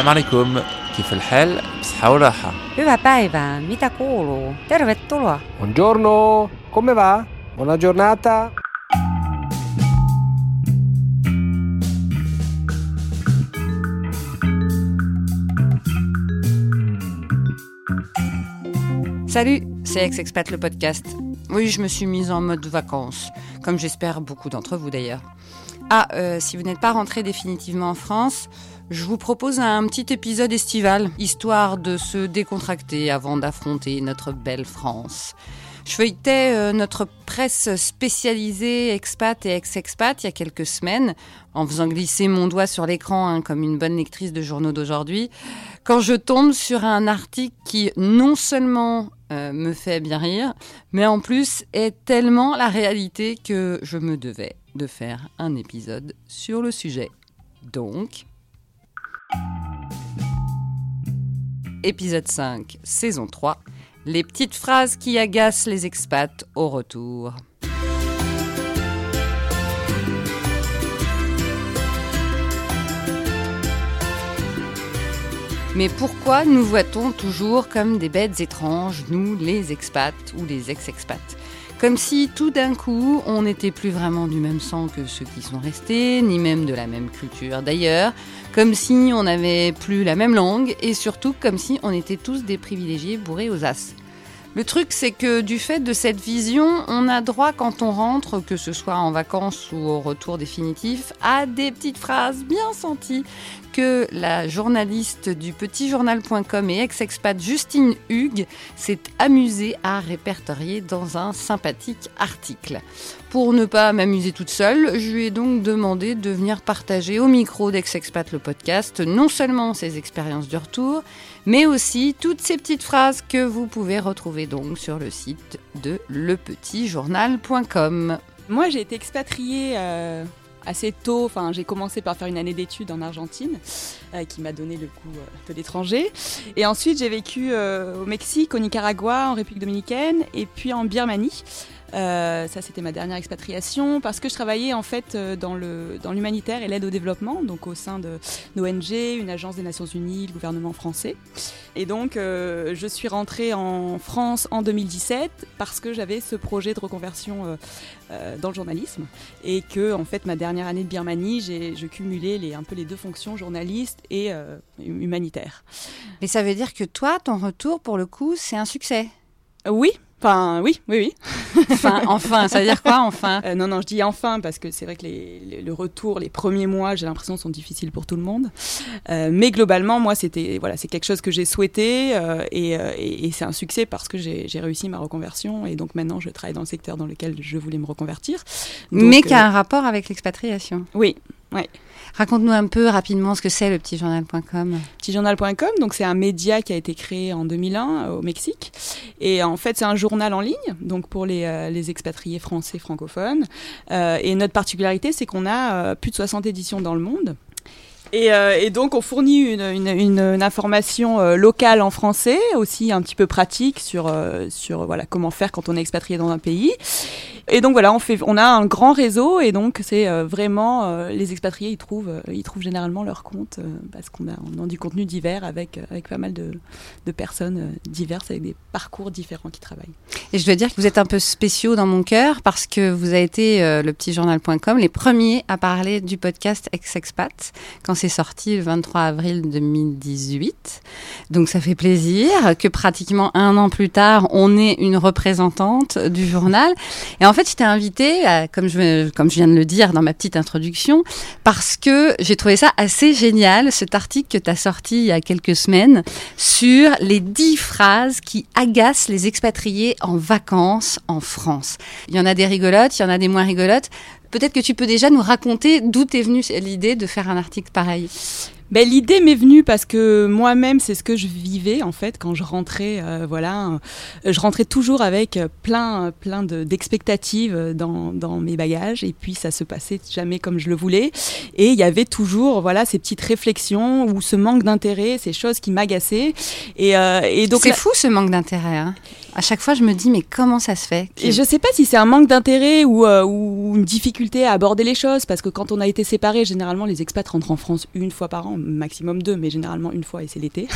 السلام عليكم كيف الحال بصحة وراحة Hyvää päivää, mitä kuuluu? Tervetuloa. Buongiorno, come va? Buona giornata. Salut, c'est Ex-Expat le podcast. Oui, je me suis mise en mode vacances, comme j'espère beaucoup d'entre vous d'ailleurs. Ah, euh, si vous n'êtes pas rentré définitivement en France, je vous propose un petit épisode estival, histoire de se décontracter avant d'affronter notre belle France. Je feuilletais euh, notre presse spécialisée expat et ex-expat il y a quelques semaines, en faisant glisser mon doigt sur l'écran hein, comme une bonne lectrice de journaux d'aujourd'hui, quand je tombe sur un article qui non seulement euh, me fait bien rire, mais en plus est tellement la réalité que je me devais de faire un épisode sur le sujet. Donc... Épisode 5, saison 3. Les petites phrases qui agacent les expats au retour. Mais pourquoi nous voit-on toujours comme des bêtes étranges, nous les expats ou les ex-expats? Comme si tout d'un coup on n'était plus vraiment du même sang que ceux qui sont restés, ni même de la même culture d'ailleurs, comme si on n'avait plus la même langue et surtout comme si on était tous des privilégiés bourrés aux as. Le truc, c'est que du fait de cette vision, on a droit quand on rentre, que ce soit en vacances ou au retour définitif, à des petites phrases bien senties que la journaliste du petitjournal.com et ex-expat Justine Hugues s'est amusée à répertorier dans un sympathique article. Pour ne pas m'amuser toute seule, je lui ai donc demandé de venir partager au micro d'Ex-Expat le podcast non seulement ses expériences de retour, mais aussi toutes ces petites phrases que vous pouvez retrouver donc sur le site de lepetitjournal.com. Moi, j'ai été expatriée euh, assez tôt. Enfin, j'ai commencé par faire une année d'études en Argentine, euh, qui m'a donné le goût euh, de l'étranger. Et ensuite, j'ai vécu euh, au Mexique, au Nicaragua, en République dominicaine, et puis en Birmanie. Euh, ça, c'était ma dernière expatriation parce que je travaillais en fait euh, dans le dans l'humanitaire et l'aide au développement, donc au sein de l'ONG, une agence des Nations Unies, le gouvernement français. Et donc, euh, je suis rentrée en France en 2017 parce que j'avais ce projet de reconversion euh, euh, dans le journalisme et que en fait ma dernière année de Birmanie, j'ai je cumulais les un peu les deux fonctions journaliste et euh, humanitaire. Mais ça veut dire que toi, ton retour, pour le coup, c'est un succès? Oui. Enfin, oui, oui, oui. Enfin, enfin, ça veut dire quoi, enfin? Euh, non, non, je dis enfin parce que c'est vrai que les, les- le retour, les premiers mois, j'ai l'impression sont difficiles pour tout le monde. Euh, mais globalement, moi, c'était voilà, c'est quelque chose que j'ai souhaité euh, et, et- et c'est un succès parce que j'ai réussi ma reconversion et donc maintenant je travaille dans le secteur dans lequel je voulais me reconvertir. Donc, Mais qui a un rapport avec l'expatriation. oui, Raconte-nous un peu rapidement ce que c'est le petitjournal.com. petitjournal.com, donc c'est un média qui a été créé en 2001 euh, au Mexique. Et en fait, c'est un journal en ligne, donc pour les, euh, les expatriés français francophones. Euh, et notre particularité, c'est qu'on a plus de 60 éditions dans le monde. Et, donc, on fournit une, une, information locale en français, aussi un petit peu pratique sur, sur voilà, comment faire quand on est expatrié dans un pays. Et donc voilà, on, fait, on a un grand réseau et donc c'est euh, vraiment euh, les expatriés, ils trouvent, euh, ils trouvent généralement leur compte parce qu'on a, on a du contenu divers avec, avec pas mal de, de personnes diverses avec des parcours différents qui travaillent. Et je dois dire que vous êtes un peu spéciaux dans mon cœur parce que vous avez été, le petitjournal.com, les premiers à parler du podcast Ex-Expat quand c'est sorti le 23 avril 2018. Donc ça fait plaisir que pratiquement un an plus tard, on ait une représentante du journal. Et en fait, je t'ai invité, à- comme, je, comme je viens de le dire dans ma petite introduction, parce que j'ai trouvé ça assez génial, cet article que tu as sorti il y a quelques semaines sur les dix phrases qui agacent les expatriés en vacances en France. Il y en a des rigolotes, il y en a des moins rigolotes. Peut-être que tu peux déjà nous raconter d'où t'es venue l'idée de faire un article pareil? Ben, L'idée m'est venue parce que moi-même, c'est ce que je vivais en fait quand je rentrais. euh, voilà, je rentrais toujours avec euh, plein, plein de- d'expectatives euh, dans, dans mes bagages et puis ça se passait jamais comme je le voulais. Et il y avait toujours voilà ces petites réflexions ou ce manque d'intérêt, ces choses qui m'agaçaient. Et, euh, et donc C'est là- fou ce manque d'intérêt. hein. À chaque fois, je me dis, mais comment ça se fait que- Et je sais pas si c'est un manque d'intérêt ou, euh, ou une difficulté à aborder les choses parce que quand on a été séparés, généralement les expats rentrent en France une fois par an, maximum deux, mais généralement une fois et c'est l'été.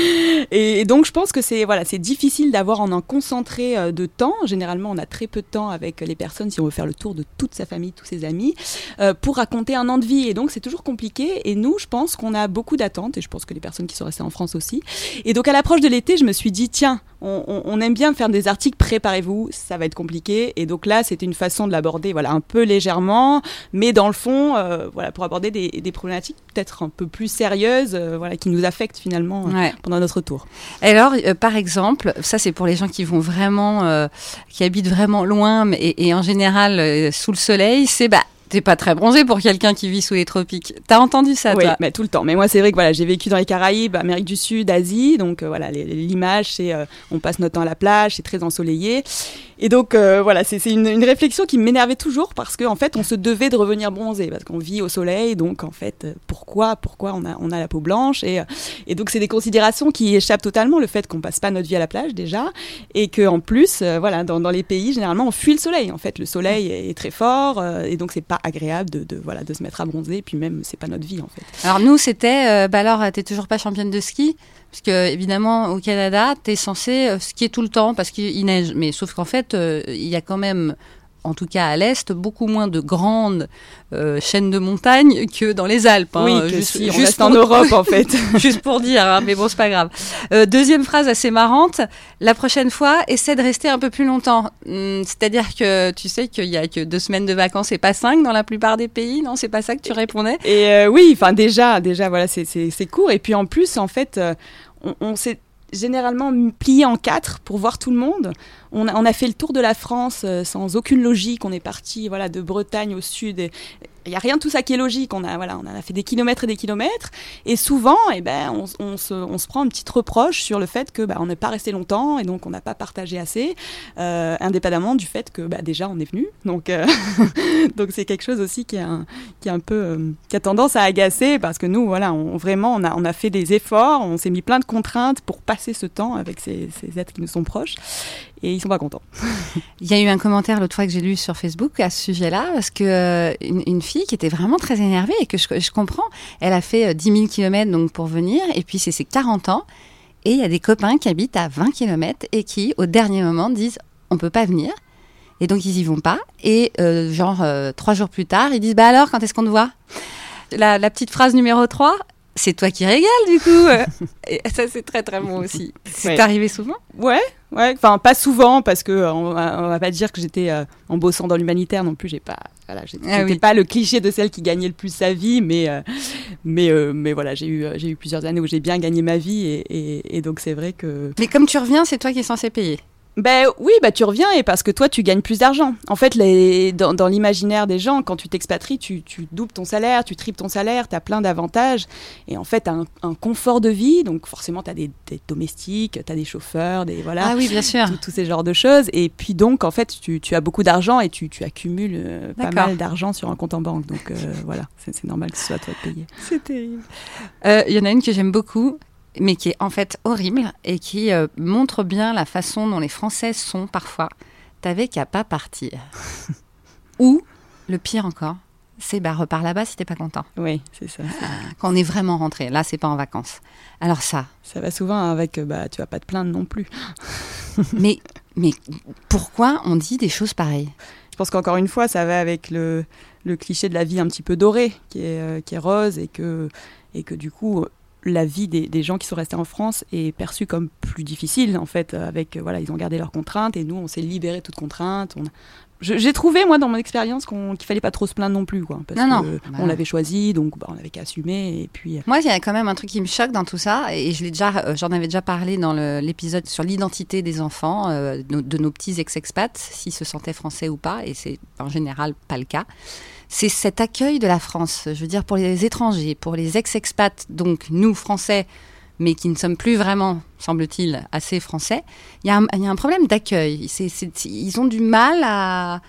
et, donc je pense que c'est voilà, c'est difficile d'avoir en un concentré euh, de temps. Généralement, on a très peu de temps avec les personnes si on veut faire le tour de toute sa famille, tous ses amis, euh, pour raconter un an de vie. Et donc c'est toujours compliqué. Et nous, je pense qu'on a beaucoup d'attentes et je pense que les personnes qui sont restées en France aussi. Et donc à l'approche de l'été, je me suis dit tiens, on, aime bien faire des articles, préparez-vous, ça va être compliqué. Et donc là, c'était une façon de l'aborder, voilà, un peu légèrement, mais dans le fond, euh, voilà, pour aborder des, problématiques peut-être un peu plus sérieuses, euh, voilà, qui nous affectent finalement euh, pendant notre tour. Alors, par exemple, ça c'est pour les gens qui vont vraiment, qui habitent vraiment loin, et, et en général sous le soleil, c'est bah T'es pas très bronzé pour quelqu'un qui vit sous les tropiques. T'as entendu ça, oui, mais tout le temps. Mais moi, c'est vrai que voilà, j'ai vécu dans les Caraïbes, Amérique du Sud, Asie. Donc euh, voilà, l'image, c'est euh, on passe notre temps à la plage, c'est très ensoleillé. Et donc euh, voilà, c'est une, réflexion qui m'énervait toujours parce qu'en en fait, on se devait de revenir bronzé parce qu'on vit au soleil. Donc en fait, pourquoi, pourquoi on a, on a la peau blanche et, et donc c'est des considérations qui échappent totalement le fait qu'on passe pas notre vie à la plage déjà et que en plus, voilà, dans, dans, les pays généralement, on fuit le soleil. En fait, le soleil est très fort et donc c'est pas agréable de, de, voilà, de se mettre à bronzer. Puis même, c'est pas notre vie en fait. Alors nous, c'était, euh, bah alors, t'es toujours pas championne de ski parce que évidemment au Canada, tu es censé euh, skier tout le temps parce qu'il neige. Mais sauf qu'en fait, euh, il y a quand même en tout cas à l'est, beaucoup moins de grandes euh, chaînes de montagnes que dans les Alpes. Hein. Oui, juste, juste en Europe en fait. juste pour dire, hein, mais bon, c'est pas grave. Euh, deuxième phrase assez marrante. La prochaine fois, essaie de rester un peu plus longtemps. Hmm, c'est-à-dire que tu sais qu'il y a que deux semaines de vacances et pas cinq dans la plupart des pays, non? C'est pas ça que tu répondais? Et euh, oui, enfin déjà, déjà voilà, c'est court. Et puis en plus, en fait, on, on s'est généralement plié en quatre pour voir tout le monde. On a, on a fait le tour de la France euh, sans aucune logique. On est parti voilà, de Bretagne au sud. Et, il n'y a rien de tout ça qui est logique. On a, voilà, on a fait des kilomètres et des kilomètres. Et souvent, eh ben, on, on, se, on se prend un petit reproche sur le fait que bah, on n'est pas resté longtemps et donc on n'a pas partagé assez, euh, indépendamment du fait que bah, déjà on est venu. Donc, euh, donc c'est quelque chose aussi qui, est un, qui, est un peu, euh, qui a tendance à agacer parce que nous, voilà, on, vraiment, on a, on a fait des efforts, on s'est mis plein de contraintes pour passer ce temps avec ces, ces êtres qui nous sont proches et ils sont pas contents. Il y a eu un commentaire l'autre fois que j'ai lu sur Facebook à ce sujet-là, parce que euh, une, fille qui était vraiment très énervée et que je, comprends, elle a fait 10 000 km donc pour venir, et puis c'est ses 40 ans, et il y a des copains qui habitent à 20 km et qui, au dernier moment, disent on peut pas venir. Et donc ils y vont pas. Et euh, genre euh, trois jours plus tard, ils disent bah alors quand est-ce qu'on te voit? La, la, petite phrase numéro 3, c'est toi qui régales du coup. et ça c'est très très bon aussi. C'est arrivé souvent? Ouais, ouais. Enfin pas souvent parce que euh, on, va, pas dire que j'étais euh, en bossant dans l'humanitaire non plus. J'ai pas, voilà, j'étais ah pas le cliché de celle qui gagnait le plus sa vie, mais euh, mais mais voilà, j'ai eu j'ai eu plusieurs années où j'ai bien gagné ma vie et, et, et donc c'est vrai que. Mais comme tu reviens, c'est toi qui es censé payer. Ben oui, bah tu reviens et parce que toi tu gagnes plus d'argent. En fait, les, dans, dans l'imaginaire des gens, quand tu t'expatries, tu, tu, doubles ton salaire, tu triples ton salaire, tu as plein d'avantages et en fait, tu as un, confort de vie. Donc forcément, tu as des, domestiques, tu as des chauffeurs, des voilà. Ah oui, bien sûr. Tous ces genres de choses. Et puis donc, en fait, tu, tu as beaucoup d'argent et tu, tu accumules euh, pas mal d'argent sur un compte en banque. Donc euh, voilà, c'est normal que ce soit toi de payer. C'est terrible. Euh, il y en a une que j'aime beaucoup mais qui est en fait horrible et qui euh, montre bien la façon dont les Françaises sont parfois. T'avais qu'à pas partir. Ou, le pire encore, c'est bah repars là-bas si t'es pas content. Oui, c'est ça. Quand on est vraiment rentré, là c'est pas en vacances. Alors ça. Ça va souvent avec euh, bah tu vas pas te plaindre non plus. mais mais pourquoi on dit des choses pareilles? Je pense qu'encore une fois ça va avec le, le cliché de la vie un petit peu dorée qui est euh, qui est rose et que et que du coup la vie des, gens qui sont restés en France est perçue comme plus difficile en fait avec voilà ils ont gardé leurs contraintes et nous on s'est libéré de toutes contraintes. J'ai trouvé moi dans mon expérience qu'il ne fallait pas trop se plaindre non plus quoi parce non, on l'avait choisi donc bah, on avait qu'à assumer et puis euh, moi il y a quand même un truc qui me choque dans tout ça et je déjà euh, j'en avais déjà parlé dans l'épisode sur l'identité des enfants euh, de, nos petits ex-expats s'ils se sentaient français ou pas et c'est en général pas le cas c'est cet accueil de la France. Je veux dire, pour les étrangers, pour les ex-expats, donc nous, Français, mais qui ne sommes plus vraiment, semble-t-il, assez français, il y, a un problème d'accueil. Ils ont du mal à,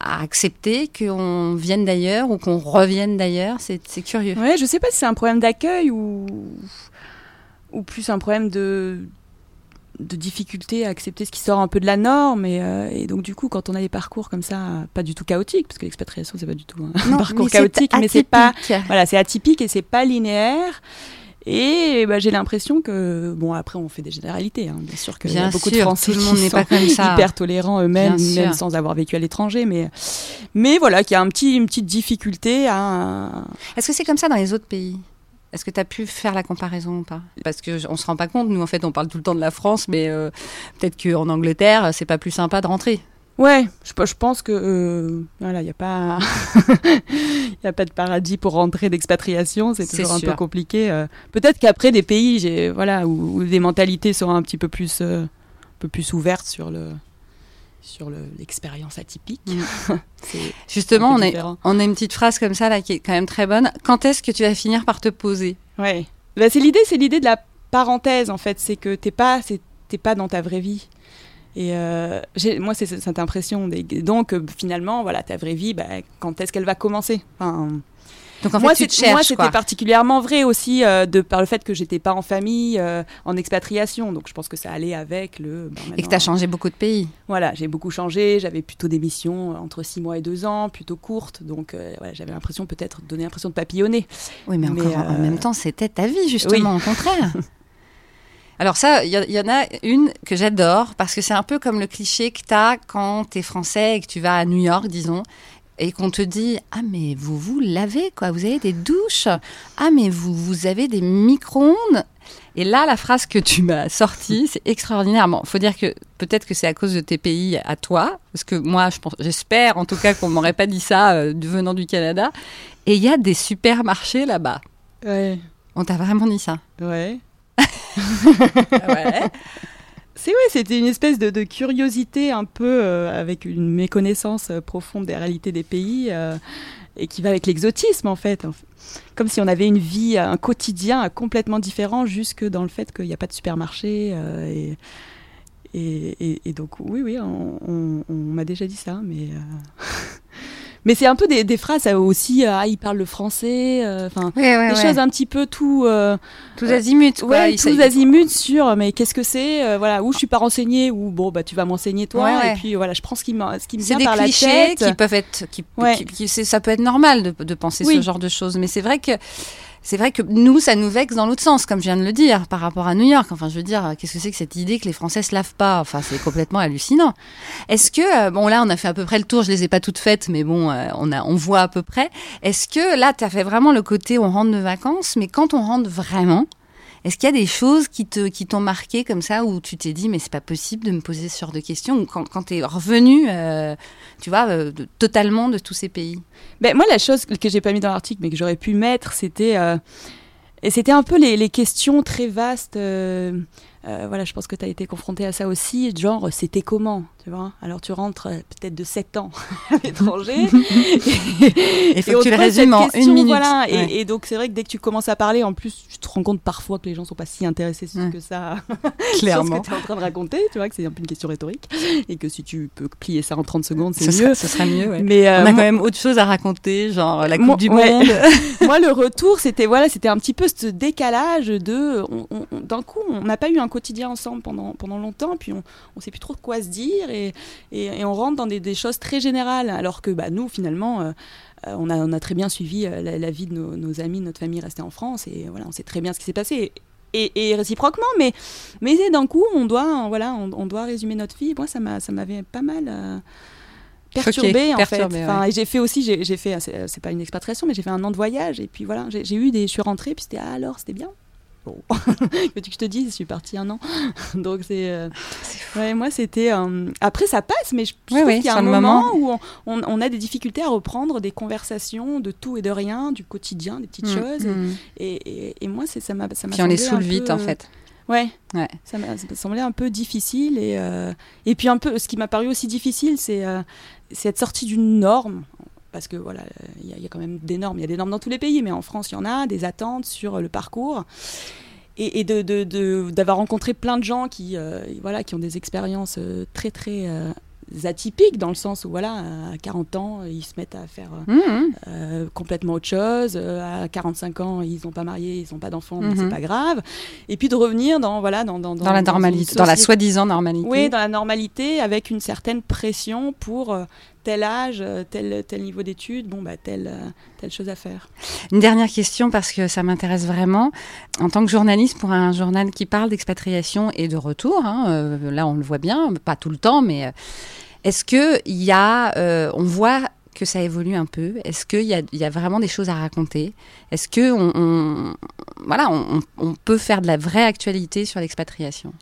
accepter qu'on vienne d'ailleurs ou qu'on revienne d'ailleurs. C'est curieux. Ouais, je ne sais pas si c'est un problème d'accueil ou plus un problème de de difficulté à accepter ce qui sort un peu de la norme. Et, euh, et donc, du coup, quand on a des parcours comme ça, pas du tout chaotiques, parce que l'expatriation, c'est pas du tout un Non, parcours mais chaotique, mais c'est pas. atypique. Voilà, c'est atypique et c'est pas linéaire. Et bah, j'ai l'impression que, bon, après, on fait des généralités. hein. Bien sûr qu'il y a beaucoup sûr, de Français qui n'est sont pas comme ça. hyper tolérants eux-mêmes, même sans avoir vécu à l'étranger. Mais, mais voilà, qu'il y a un petit, une petite difficulté à. Est-ce que c'est comme ça dans les autres pays? Est-ce que tu as pu faire la comparaison ou pas? Parce que j- on se rend pas compte, nous en fait on parle tout le temps de la France, mais euh, peut-être qu'en Angleterre c'est pas plus sympa de rentrer. Ouais, je, je pense que euh, voilà, il n'y a pas, il y a pas de paradis pour rentrer d'expatriation, c'est toujours un peu compliqué. euh. Peut-être qu'après des pays, j'ai voilà, où, où les mentalités seront un petit peu plus, un peu plus ouvertes sur le, sur le- l'expérience atypique. Mm. Justement, on a, on a une petite phrase comme ça là qui est quand même très bonne. Quand est-ce que tu vas finir par te poser? Ouais. Bah, c'est l'idée, c'est l'idée de la parenthèse en fait, c'est que t'es pas, c'est- t'es pas dans ta vraie vie. Et euh, moi, c'est cette impression. Des- Donc, euh, finalement, voilà, ta vraie vie, bah, quand est-ce qu'elle va commencer? Enfin, Donc en moi, fait tu te c'est- moi, c'était particulièrement vrai aussi euh, de par le fait que j'étais pas en famille, euh, en expatriation. Donc, je pense que ça allait avec le. bon, Et que tu as changé beaucoup de pays. Voilà, j'ai beaucoup changé. J'avais plutôt des missions euh, entre 6 mois et 2 ans, plutôt courtes. Donc, euh, voilà, j'avais l'impression peut-être de donner l'impression de papillonner. Oui, mais Mais, encore en euh, même temps, c'était ta vie, justement, au contraire. Alors ça, il y, y en a une que j'adore, parce que c'est un peu comme le cliché que tu as quand tu es français et que tu vas à New York, disons, et qu'on te dit « Ah, mais vous vous lavez, quoi, vous avez des douches Ah, mais vous, vous avez des micro-ondes ?» Et là, la phrase que tu m'as sortie, c'est extraordinaire. Bon, faut dire que peut-être que c'est à cause de tes pays à toi, parce que moi, je pense, j'espère en tout cas qu'on m'aurait pas dit ça euh, venant du Canada. Et il y a des supermarchés là-bas. Ouais. On t'a vraiment dit ça Ouais. Ouais. C'est ouais, c'était une espèce de, de curiosité un peu euh, avec une méconnaissance euh, profonde des réalités des pays euh, et qui va avec l'exotisme en fait. Comme si on avait une vie, un quotidien complètement différent jusque dans le fait qu'il n'y a pas de supermarché. et, et, donc oui, oui, on- on m'a déjà dit ça, mais... Mais c'est un peu des, des phrases aussi, euh, ah, il parle le français, euh, enfin, Ouais, ouais, des ouais. choses un petit peu tout... euh, Tous azimuts. Ouais, tous azimuts sur mais qu'est-ce que c'est euh, voilà où je suis pas renseignée ou bon bah tu vas m'enseigner toi et puis voilà je prends ce qui me ce qui me C'est vient des par la clichés tête qui peuvent être, qui, Ouais. qui- qui- c'est- ça peut être normal de, de penser ce genre de choses, mais c'est vrai que c'est vrai que nous, ça nous vexe dans l'autre sens, comme je viens de le dire, par rapport à New York. Enfin, je veux dire, qu'est-ce que c'est que cette idée que les Français se lavent pas? Enfin, c'est complètement hallucinant. Est-ce que, euh, bon, là, on a fait à peu près le tour. Je les ai pas toutes faites, mais bon, euh, on a, on voit à peu près. Est-ce que là, tu as fait vraiment le côté on rentre de vacances, mais quand on rentre vraiment, est-ce qu'il y a des choses qui t'ont marqué comme ça où tu t'es dit mais c'est pas possible de me poser ce genre de questions ou quand quand t'es revenu euh, tu vois euh, totalement de tous ces pays? Ben moi la chose que j'ai pas mis dans l'article mais que j'aurais pu mettre c'était euh, c'était un peu les questions très vastes euh, voilà je pense que tu as été confronté à ça aussi genre c'était comment tu vois? Alors tu rentres euh, peut-être de 7 ans à l'étranger Et on que tu le résumes en une minute. voilà. Et- Ouais. Et, donc c'est vrai que dès que tu commences à parler, en plus, tu te rends compte parfois que les gens sont pas si intéressés sur Ouais. que ça, clairement sur ce que tu es en train de raconter. Tu vois que c'est un peu une question rhétorique et que si tu peux plier ça en 30 secondes, c'est ce mieux. serait, ce serait mieux ouais. Mais euh, on a quand même autre chose à raconter genre la coupe Moi- du monde moi, le retour, c'était voilà, c'était un petit peu ce décalage de, on- on- on- d'un coup, on n'a pas eu un quotidien ensemble pendant pendant longtemps, puis on, on sait plus trop quoi se dire et, et, et on rentre dans des, des choses très générales, alors que bah, nous, finalement. euh, euh, on, a, on a très bien suivi euh, la, la vie de nos, nos amis, de notre famille restée en France, et voilà, on sait très bien ce qui s'est passé. Et, et réciproquement, mais, mais d'un coup, on doit, voilà, on, on doit résumer notre vie. Moi, ça m'a- ça m'avait pas mal euh, perturbé en fait. Enfin, ouais. et j'ai fait aussi, j'ai fait, c'est pas une expatriation, mais j'ai fait un an de voyage. Et puis voilà, j'ai j'ai eu des, je suis rentrée, puis c'était ah, alors, c'était bien. Bon, que je te dise, je suis partie un an. Donc c'est, euh, ouais, moi c'était. euh, Après ça passe, mais je je trouve qu'il y a un moment, moment. où on, on- on a des difficultés à reprendre des conversations de tout et de rien, du quotidien, des petites Mm, choses. et- mm. Et, et, et moi, c'est- ça m'a ça m'a puis on les saoule vite peu, en fait Ouais. Ouais. Ça m'a ça m'a semblé un peu difficile. Et, euh, et puis, un peu, ce qui m'a paru aussi difficile, c'est euh, c'est être sorti d'une norme. Parce que voilà, il y, a- il y a quand même des normes. Il y a des normes dans tous les pays, mais en France, il y en a, des attentes sur le parcours. Et, et de- de- de- d'avoir rencontré plein de gens qui, euh, voilà, qui ont des expériences euh, très, très euh, atypiques dans le sens où voilà, à 40 ans, ils se mettent à faire euh, euh, complètement autre chose. À 45 ans, ils n'ont pas marié, ils n'ont pas d'enfants, mais Mhm. c'est pas grave. Et puis de revenir dans voilà dans dans, Dans la normalité, dans la soi-disant normalité. oui, dans la normalité, avec une certaine pression pour tel âge, euh, tel, tel niveau d'études, bon, bah, telle, euh, telle chose à faire. Une dernière question parce que ça m'intéresse vraiment. En tant que journaliste pour un journal qui parle d'expatriation et de retour, hein, euh, là on le voit bien, pas tout le temps, mais est-ce que il y a, on voit que ça évolue un peu? Est-ce qu'il y y a vraiment des choses à raconter? Est-ce que on, voilà, on peut faire de la vraie actualité sur l'expatriation?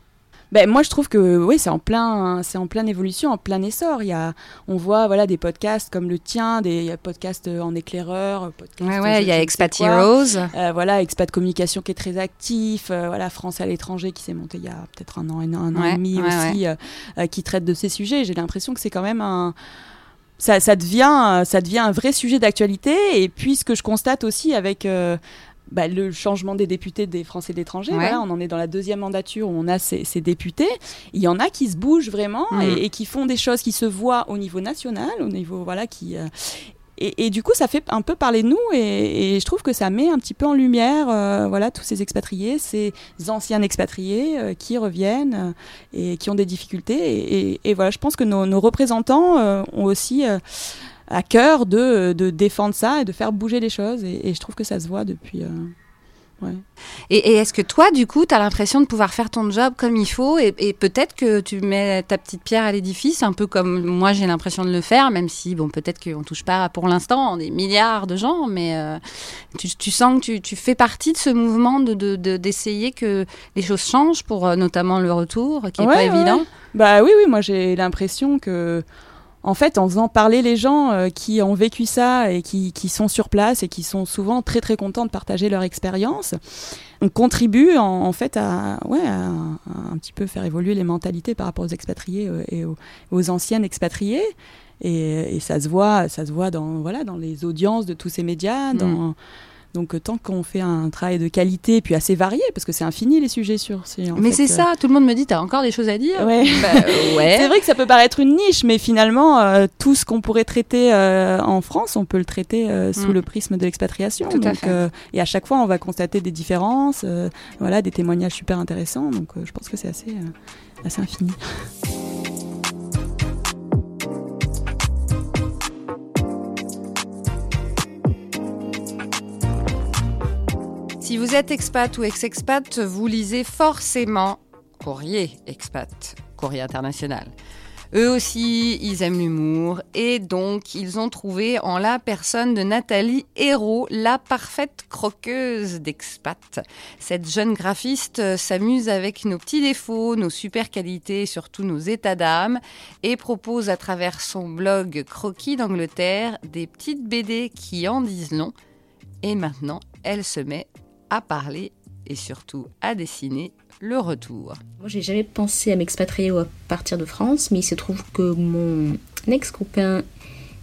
Ben, moi, je trouve que oui, c'est en plein, c'est en pleine évolution, en plein essor. Il y a, on voit voilà des podcasts comme le tien, des podcasts en éclaireur, podcasts, Ouais, ouais, il y a Expat. Heroes. Euh, voilà, Expat Communication qui est très actif, euh, voilà, France à l'étranger qui s'est monté il y a peut-être un an, un, an Ouais, et demi aussi, euh, euh, qui traite de ces sujets. J'ai l'impression que c'est quand même un. Ça, ça, devient, ça devient un vrai sujet d'actualité. Et puis, ce que je constate aussi avec. euh, bah, le changement des députés des Français de l'étranger, Ouais. voilà, on en est dans la deuxième mandature où on a ces, ces députés. Il y en a qui se bougent vraiment Mhm. et, et qui font des choses qui se voient au niveau national, au niveau voilà qui euh, et, et du coup, ça fait un peu parler de nous et, et je trouve que ça met un petit peu en lumière euh, voilà, tous ces expatriés, ces anciens expatriés euh, qui reviennent et qui ont des difficultés. Et, voilà, je pense que nos, nos représentants ont aussi à cœur de, de défendre ça et de faire bouger les choses. Et, et je trouve que ça se voit depuis. euh, ouais. Et, et est-ce que toi, du coup, tu as l'impression de pouvoir faire ton job comme il faut et, et peut-être que tu mets ta petite pierre à l'édifice, un peu comme moi j'ai l'impression de le faire, même si, bon, peut-être qu'on touche pas pour l'instant des milliards de gens, mais euh, tu, tu sens que tu, tu fais partie de ce mouvement de, de- de- d'essayer que les choses changent pour euh, notamment le retour, qui est Ouais, pas ouais, évident. Bah oui, oui, moi j'ai l'impression que, en fait, en faisant parler les gens euh, qui ont vécu ça et qui, qui sont sur place et qui sont souvent très très contents de partager leur expérience, on contribue en, en fait à, ouais, à, à un petit peu faire évoluer les mentalités par rapport aux expatriés euh, et aux, aux anciennes expatriés. Et, et ça se voit, ça se voit dans voilà dans les audiences de tous ces médias. Dans, Donc euh, tant qu'on fait un travail de qualité puis assez varié, parce que c'est infini les sujets sur. Mais c'est euh, ça, tout le monde me dit, t'as encore des choses à dire Ouais. Bah, ouais. C'est vrai que ça peut paraître une niche, mais finalement, euh, tout ce qu'on pourrait traiter euh, en France, on peut le traiter euh, sous Mm. le prisme de l'expatriation. Tout à Donc, fait. et à chaque fois, on va constater des différences, voilà, des témoignages super intéressants. Donc, je pense que c'est assez, assez infini. Si vous êtes expat ou ex-expat, vous lisez forcément Courrier Expat, Courrier International. Eux aussi, ils aiment l'humour et donc ils ont trouvé en la personne de Nathalie Hérault la parfaite croqueuse d'expat. Cette jeune graphiste s'amuse avec nos petits défauts, nos super qualités et surtout nos états d'âme et propose à travers son blog Croquis d'Angleterre des petites BD qui en disent long. Et maintenant, elle se met à parler et surtout à dessiner le retour. Moi, j'ai jamais pensé à m'expatrier ou à partir de France, mais il se trouve que mon ex-copain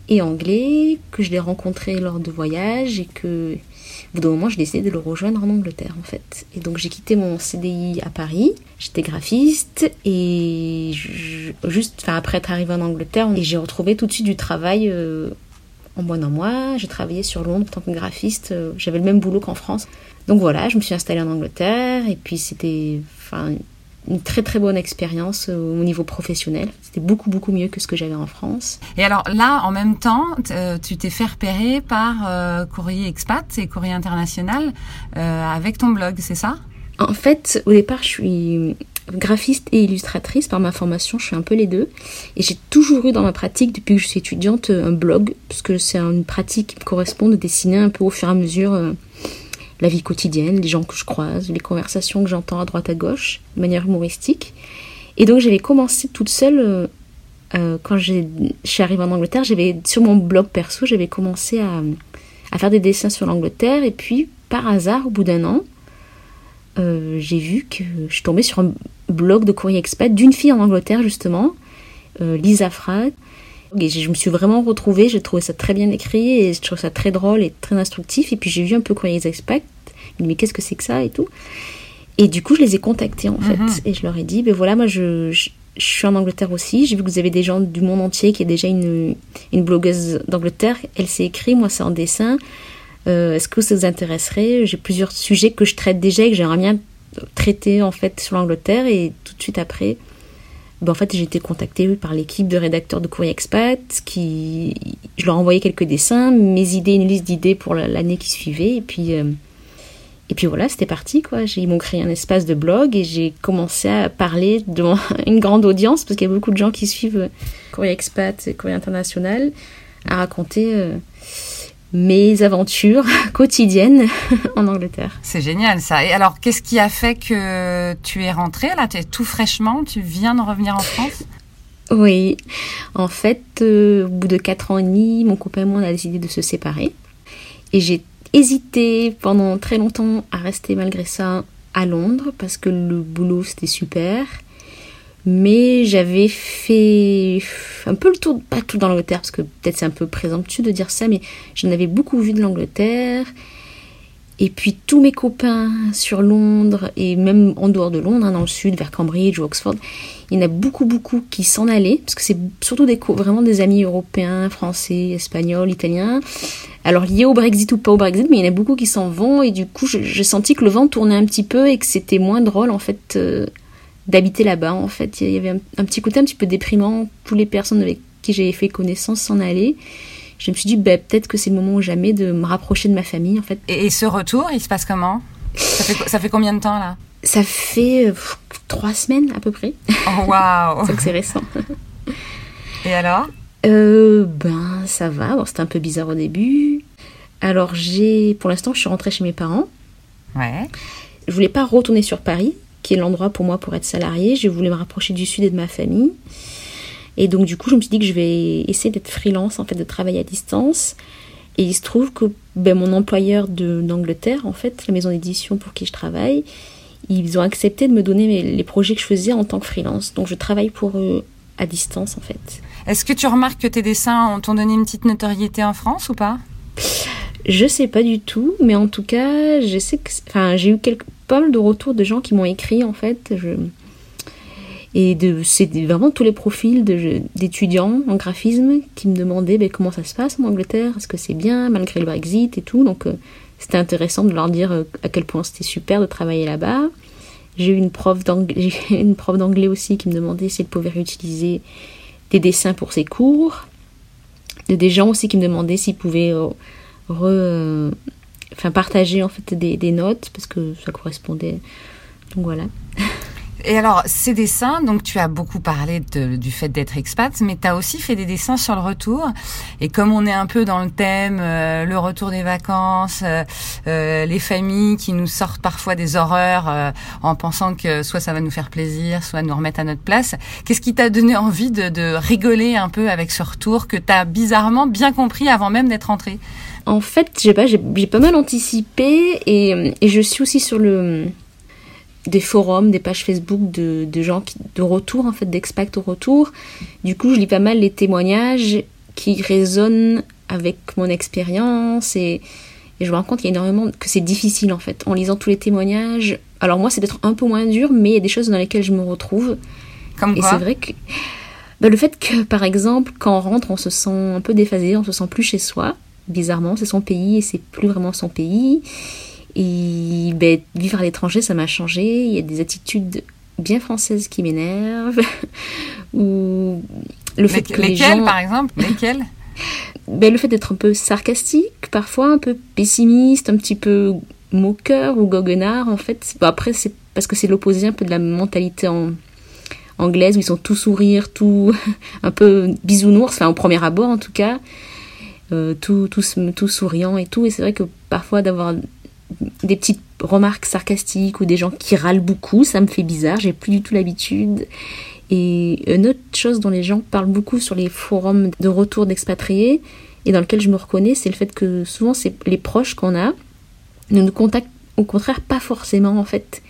est anglais, que je l'ai rencontré lors de voyages et que, au bout d'un moment, j'ai décidé de le rejoindre en Angleterre, en fait. Et donc, j'ai quitté mon CDI à Paris. J'étais graphiste et juste, enfin, après être arrivée en Angleterre, et j'ai retrouvé tout de suite du travail. euh, en moins d'un mois, j'ai travaillé sur Londres en tant que graphiste. euh, J'avais le même boulot qu'en France. Donc voilà, je me suis installée en Angleterre et puis c'était enfin, une très très bonne expérience euh, au niveau professionnel. C'était beaucoup beaucoup mieux que ce que j'avais en France. Et alors là, en même temps, euh, tu t'es fait repérer par euh, Courrier Expat et Courrier International euh, avec ton blog, c'est ça? En fait, au départ, je suis graphiste et illustratrice par ma formation, je suis un peu les deux. Et j'ai toujours eu dans ma pratique, depuis que je suis étudiante, un blog, parce que c'est une pratique qui me correspond de dessiner un peu au fur et à mesure euh, la vie quotidienne, les gens que je croise, les conversations que j'entends à droite à gauche, de manière humoristique. Et donc j'avais commencé toute seule, euh, euh, quand je suis arrivée en Angleterre, j'avais sur mon blog perso, j'avais commencé à, à faire des dessins sur l'Angleterre, et puis par hasard, au bout d'un an, euh, j'ai vu que je suis tombée sur un blog de courrier expat d'une fille en Angleterre justement, euh, Lisa Frag. Et je me suis vraiment retrouvée, j'ai trouvé ça très bien écrit et je trouve ça très drôle et très instructif. Et puis j'ai vu un peu courrier expat, mais qu'est-ce que c'est que ça et tout. Et du coup je les ai contactés en fait Mhm. et je leur ai dit ben voilà moi je, je- je suis en Angleterre aussi. J'ai vu que vous avez des gens du monde entier qui est déjà une, une blogueuse d'Angleterre. Elle s'est écrit, moi c'est en dessin. Euh, Est-ce que ça vous intéresserait? J'ai plusieurs sujets que je traite déjà et que j'aimerais bien traiter en fait sur l'Angleterre. Et tout de suite après, ben, en fait j'ai été contactée par l'équipe de rédacteurs de Courrier Expat. Qui, je leur ai envoyé quelques dessins, mes idées, une liste d'idées pour l'année qui suivait. Et puis euh, et puis voilà, c'était parti quoi. Ils m'ont créé un espace de blog et j'ai commencé à parler devant une grande audience parce qu'il y a beaucoup de gens qui suivent euh, Courrier Expat et Courrier International à raconter euh, mes aventures quotidiennes en Angleterre. C'est génial ça. Et alors, qu'est-ce qui a fait que tu es rentrée là? Tu es tout fraîchement, tu viens de revenir en France? Oui, en fait, euh, au bout de 4 ans et demi, mon copain et moi on a décidé de se séparer et j'ai hésité pendant très longtemps à rester malgré ça à Londres parce que le boulot c'était super. Mais j'avais fait un peu le tour, pas tout dans l'Angleterre, parce que peut-être c'est un peu présomptueux de dire ça, mais j'en avais beaucoup vu de l'Angleterre. Et puis tous mes copains sur Londres, et même en dehors de Londres, hein, dans le sud, vers Cambridge ou Oxford, il y en a beaucoup, beaucoup qui s'en allaient, parce que c'est surtout des, vraiment des amis européens, français, espagnols, italiens. Alors liés au Brexit ou pas au Brexit, mais il y en a beaucoup qui s'en vont, et du coup j'ai senti que le vent tournait un petit peu et que c'était moins drôle en fait euh, d'habiter là-bas. En fait, il y avait un, un, petit côté un petit peu déprimant, toutes les personnes avec qui j'avais fait connaissance s'en allaient je me suis dit bah, peut-être que c'est le moment ou jamais de me rapprocher de ma famille en fait. Et, et ce retour, il se passe comment? Ça fait, ça fait combien de temps là? Ça fait euh, trois semaines à peu près. Oh waouh c'est récent. Et alors? Euh, Ben ça va. Bon, c'était un peu bizarre au début. Alors j'ai, pour l'instant, je suis rentrée chez mes parents. Ouais. Je voulais pas retourner sur Paris, qui est l'endroit pour moi pour être salariée. Je voulais me rapprocher du sud et de ma famille. Et donc du coup, je me suis dit que je vais essayer d'être freelance, en fait, de travailler à distance. Et il se trouve que ben, mon employeur d'Angleterre, en fait, la maison d'édition pour qui je travaille, ils ont accepté de me donner les projets que je faisais en tant que freelance. Donc je travaille pour eux à distance, en fait. Est-ce que tu remarques que tes dessins t'ont donné une petite notoriété en France ou pas? Je sais pas du tout, mais en tout cas, je sais que, enfin, j'ai eu quelques, pas mal de retours de gens qui m'ont écrit, en fait. Et c'est vraiment tous les profils d'étudiants en graphisme qui me demandaient ben, comment ça se passe en Angleterre, est-ce que c'est bien malgré le Brexit et tout? Donc euh, c'était intéressant de leur dire euh, à quel point c'était super de travailler là-bas. J'ai eu une prof d'anglais, aussi qui me demandait si elle pouvait réutiliser des dessins pour ses cours. De des gens aussi qui me demandaient s'ils pouvaient euh, re, enfin, partager en fait des, notes parce que ça correspondait. Donc voilà. Et alors, ces dessins, donc tu as beaucoup parlé du fait d'être expat, mais tu as aussi fait des dessins sur le retour. Et comme on est un peu dans le thème, euh, le retour des vacances, euh, euh, les familles qui nous sortent parfois des horreurs en pensant que soit ça va nous faire plaisir, soit nous remettre à notre place, qu'est-ce qui t'a donné envie de, de, rigoler un peu avec ce retour que tu as bizarrement bien compris avant même d'être entré En fait, j'ai pas, j'ai pas mal anticipé et, et je suis aussi sur le des forums, des pages Facebook de, de gens qui, de retour, en fait, d'expats au retour. Du coup, je lis pas mal les témoignages qui résonnent avec mon expérience et, et, je me rends compte qu'il y a énormément, que c'est difficile, en fait, en lisant tous les témoignages. Alors moi, c'est peut-être un peu moins dur, mais il y a des choses dans lesquelles je me retrouve. Comme et c'est vrai que bah, le fait que, par exemple, quand on rentre, on se sent un peu déphasé, on se sent plus chez soi. Bizarrement, c'est son pays et c'est plus vraiment son pays. Et ben, vivre à l'étranger, ça m'a changé. Il y a des attitudes bien françaises qui m'énervent. Ou le fait que les gens... par exemple? Lesquelles? Ben, Le fait d'être un peu sarcastique, parfois un peu pessimiste, un petit peu moqueur ou goguenard, en fait. Après, c'est parce que c'est l'opposé un peu de la mentalité en, anglaise où ils sont tout sourire, tout un peu bisounours, enfin au premier abord en tout cas, tout, tout, tout souriant et tout. Et c'est vrai que parfois d'avoir des petites remarques sarcastiques ou des gens qui râlent beaucoup, ça me fait bizarre, j'ai plus du tout l'habitude. Et une autre chose dont les gens parlent beaucoup sur les forums de retour d'expatriés et dans lequel je me reconnais, c'est le fait que souvent c'est les proches qu'on a ne nous contactent au contraire pas forcément en fait.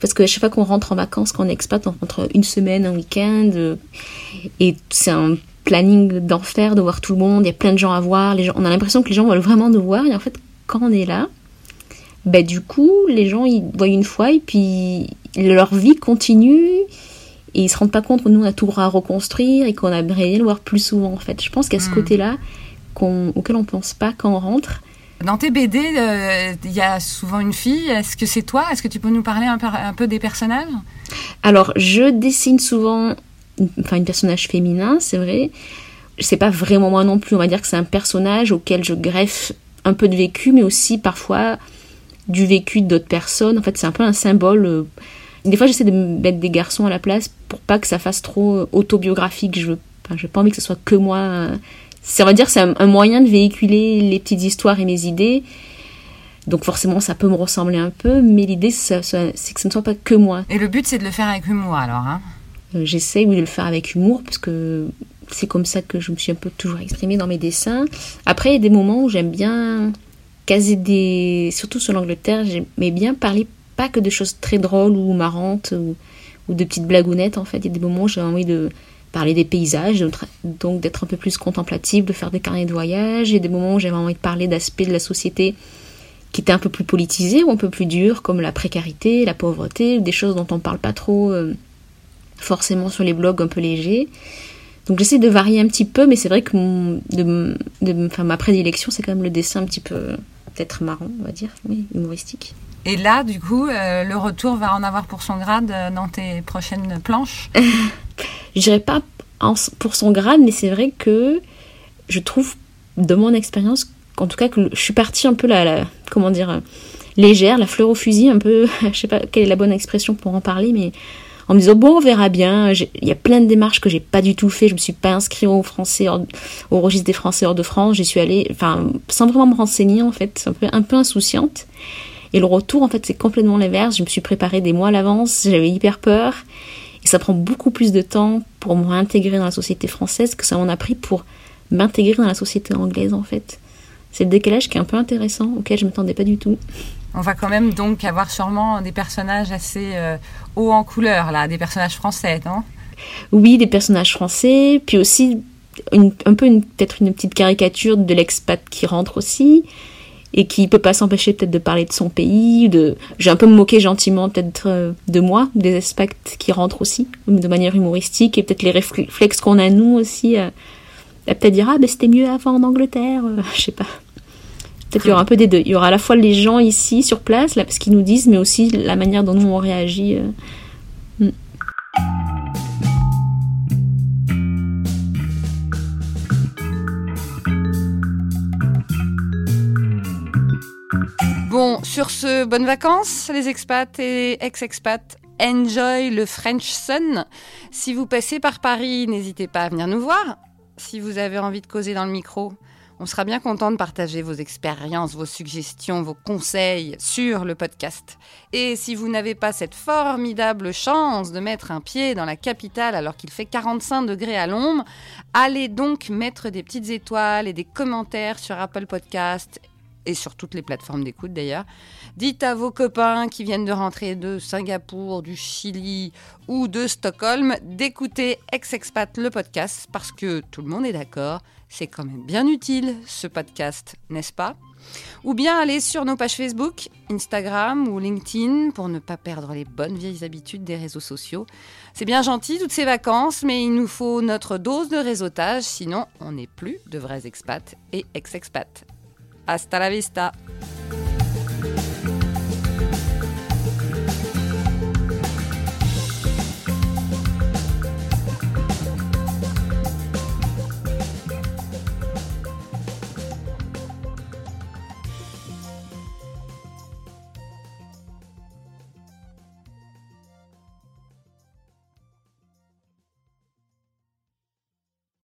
Parce que chaque fois qu'on rentre en vacances, quand on est expat, on rentre une semaine, un week-end, et c'est un planning d'enfer de voir tout le monde, il y a plein de gens à voir, les gens, on a l'impression que les gens veulent vraiment nous voir, et en fait quand on est là, bah, du coup, les gens ils voient une fois et puis leur vie continue et ils se rendent pas compte que nous on a tout à reconstruire et qu'on aimerait le voir plus souvent en fait. Je pense qu'il y a ce Mm. côté-là qu'on- auquel on pense pas quand on rentre. Dans tes BD, euh, il y a souvent une fille. Est-ce que c'est toi? Est-ce que tu peux nous parler un peu, un peu des personnages? Alors, je dessine souvent enfin, un personnage féminin, c'est vrai. C'est pas vraiment moi non plus. On va dire que c'est un personnage auquel je greffe un peu de vécu, mais aussi parfois du vécu d'autres personnes. En fait, c'est un peu un symbole. euh, Des fois, j'essaie de mettre des garçons à la place pour pas que ça fasse trop euh, autobiographique. Je veux, enfin, j'ai pas envie que ce soit que moi. euh. C'est, on va dire, c'est un, moyen de véhiculer les petites histoires et mes idées. Donc forcément, ça peut me ressembler un peu, mais l'idée, c'est que ce ne soit pas que moi. Et le but, c'est de le faire avec humour, alors. Hein? J'essaie oui, de le faire avec humour parce que c'est comme ça que je me suis un peu toujours exprimée dans mes dessins. Après, il y a des moments où j'aime bien caser des. Surtout sur l'Angleterre, j'aimais bien parler pas que de choses très drôles ou marrantes ou, de petites blagounettes en fait. Il y a des moments où j'ai envie de parler des paysages, donc d'être un peu plus contemplatif, de faire des carnets de voyage. Il y a des moments où j'avais envie de parler d'aspects de la société qui étaient un peu plus politisés ou un peu plus durs, comme la précarité, la pauvreté, des choses dont on parle pas trop. euh, forcément sur les blogs un peu légers. Donc j'essaie de varier un petit peu, mais c'est vrai que mon- de, de- enfin, ma prédilection, c'est quand même le dessin un petit peu peut-être marrant, on va dire, oui, humoristique. Et là, du coup, euh, le retour va en avoir pour son grade euh, dans tes prochaines planches? Je dirais pas en- pour son grade, mais c'est vrai que je trouve, de mon expérience, qu'en tout cas, que je suis partie un peu la, la- comment dire, euh, légère, la fleur au fusil, un peu, je sais pas quelle est la bonne expression pour en parler, mais en me disant bon, on verra bien. Il y a plein de démarches que j'ai pas du tout fait. Je me suis pas inscrite au français, hors- au registre des Français hors de France. J'y suis allée, enfin, sans vraiment me renseigner en fait, un peu, un peu insouciante. Et le retour, en fait, c'est complètement l'inverse. Je me suis préparée des mois à l'avance. J'avais hyper peur. Et ça prend beaucoup plus de temps pour me réintégrer dans la société française que ça m'en a pris pour m'intégrer dans la société anglaise, en fait. C'est le décalage qui est un peu intéressant, auquel je ne m'attendais pas du tout. On va quand même donc avoir sûrement des personnages assez euh, hauts en couleur, là, des personnages français, non? Oui, des personnages français, puis aussi un peu peut-être une petite caricature de l'expat qui rentre aussi et qui peut pas s'empêcher peut-être de parler de son pays. De, j'ai un peu me moqué gentiment peut-être euh, de moi, des expats qui rentrent aussi de manière humoristique et peut-être les réflexes qu'on a nous aussi. peut-être dire ah ben c'était mieux avant en Angleterre, euh, je sais pas. Peut-être qu'il y aura un peu des deux. Il y aura à la fois les gens ici sur place, là, ce qu'ils nous disent, mais aussi la manière dont nous on réagit. euh. Bon, sur ce, bonnes vacances, les expats et ex-expats. Enjoy le French Sun. Si vous passez par Paris, n'hésitez pas à venir nous voir. Si vous avez envie de causer dans le micro, on sera bien content de partager vos expériences, vos suggestions, vos conseils sur le podcast. Et si vous n'avez pas cette formidable chance de mettre un pied dans la capitale alors qu'il fait 45 degrés à l'ombre, allez donc mettre des petites étoiles et des commentaires sur Apple Podcast et sur toutes les plateformes d'écoute d'ailleurs. Dites à vos copains qui viennent de rentrer de Singapour, du Chili ou de Stockholm d'écouter Ex-Expat le podcast parce que tout le monde est d'accord, c'est quand même bien utile ce podcast, n'est-ce pas? Ou bien allez sur nos pages Facebook, Instagram ou LinkedIn pour ne pas perdre les bonnes vieilles habitudes des réseaux sociaux. C'est bien gentil toutes ces vacances, mais il nous faut notre dose de réseautage, sinon on n'est plus de vrais expats et ex-expats. Hasta la vista